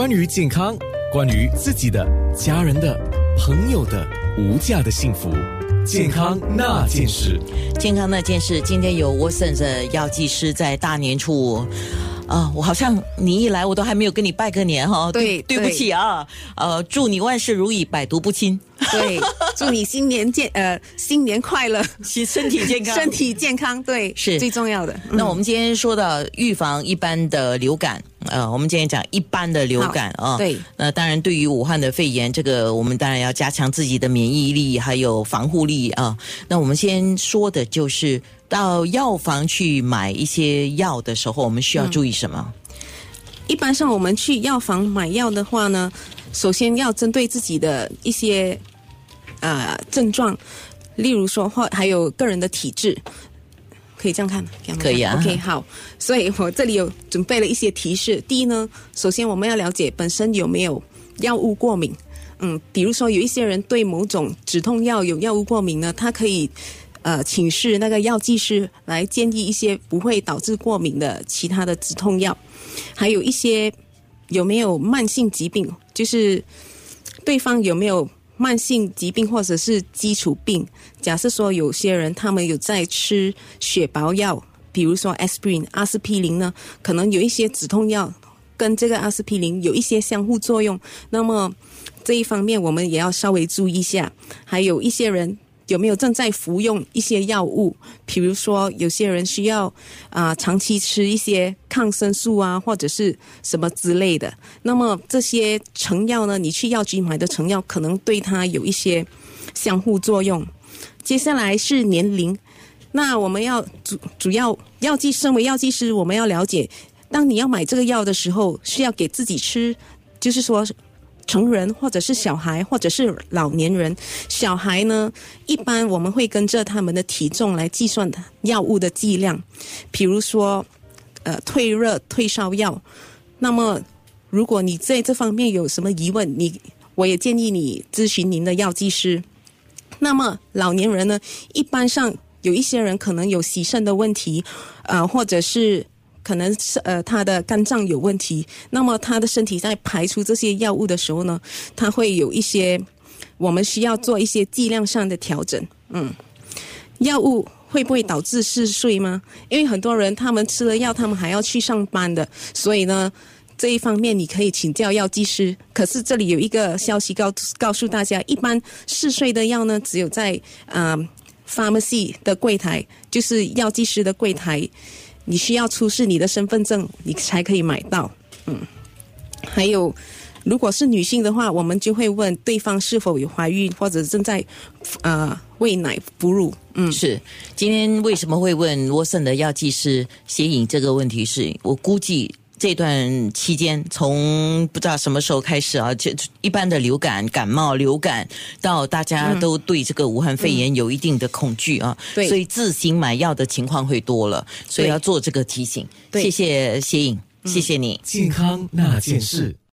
关于健康，关于自己的、家人的、朋友的无价的幸福，健康那件事。健康那件事，今天有我省的药剂师在大年初五。啊，我好像你一来，我都还没有跟你拜个年哈。对，对不起啊。呃，祝你万事如意，百毒不侵。对，祝你 新年健呃新年快乐，身体健康，身体健康，对，是最重要的。那我们今天说到预防一般的流感，呃，我们今天讲一般的流感啊。对。那当然，对于武汉的肺炎，这个我们当然要加强自己的免疫力，还有防护力啊。那我们先说的就是到药房去买一些药的时候，我们需要注意什么？一般上，我们去药房买药的话呢，首先要针对自己的一些。啊，症状，例如说或还有个人的体质，可以这样看吗？可以啊。OK，好，所以我这里有准备了一些提示。第一呢，首先我们要了解本身有没有药物过敏。嗯，比如说有一些人对某种止痛药有药物过敏呢，他可以呃请示那个药剂师来建议一些不会导致过敏的其他的止痛药。还有一些有没有慢性疾病，就是对方有没有。慢性疾病或者是基础病，假设说有些人他们有在吃血薄药，比如说 aspirin 阿司匹林呢，可能有一些止痛药跟这个阿司匹林有一些相互作用，那么这一方面我们也要稍微注意一下。还有一些人。有没有正在服用一些药物？比如说，有些人需要啊长期吃一些抗生素啊，或者是什么之类的。那么这些成药呢？你去药局买的成药，可能对它有一些相互作用。接下来是年龄，那我们要主主要药剂，身为药剂师，我们要了解，当你要买这个药的时候，是要给自己吃，就是说。成人或者是小孩或者是老年人，小孩呢，一般我们会跟着他们的体重来计算药物的剂量。比如说，呃，退热退烧药。那么，如果你在这方面有什么疑问，你我也建议你咨询您的药剂师。那么，老年人呢，一般上有一些人可能有洗肾的问题，呃，或者是。可能是呃，他的肝脏有问题，那么他的身体在排出这些药物的时候呢，他会有一些，我们需要做一些剂量上的调整。嗯，药物会不会导致嗜睡吗？因为很多人他们吃了药，他们还要去上班的，所以呢，这一方面你可以请教药剂师。可是这里有一个消息告告诉大家，一般嗜睡的药呢，只有在啊，pharmacy 的柜台，就是药剂师的柜台。你需要出示你的身份证，你才可以买到。嗯，还有，如果是女性的话，我们就会问对方是否有怀孕或者正在呃喂奶哺乳。嗯，是。今天为什么会问沃森的药剂师写影这个问题？是我估计。这段期间，从不知道什么时候开始啊，就一般的流感、感冒、流感，到大家都对这个武汉肺炎有一定的恐惧啊，所以自行买药的情况会多了，所以要做这个提醒。谢谢谢颖，谢谢你。健康那件事。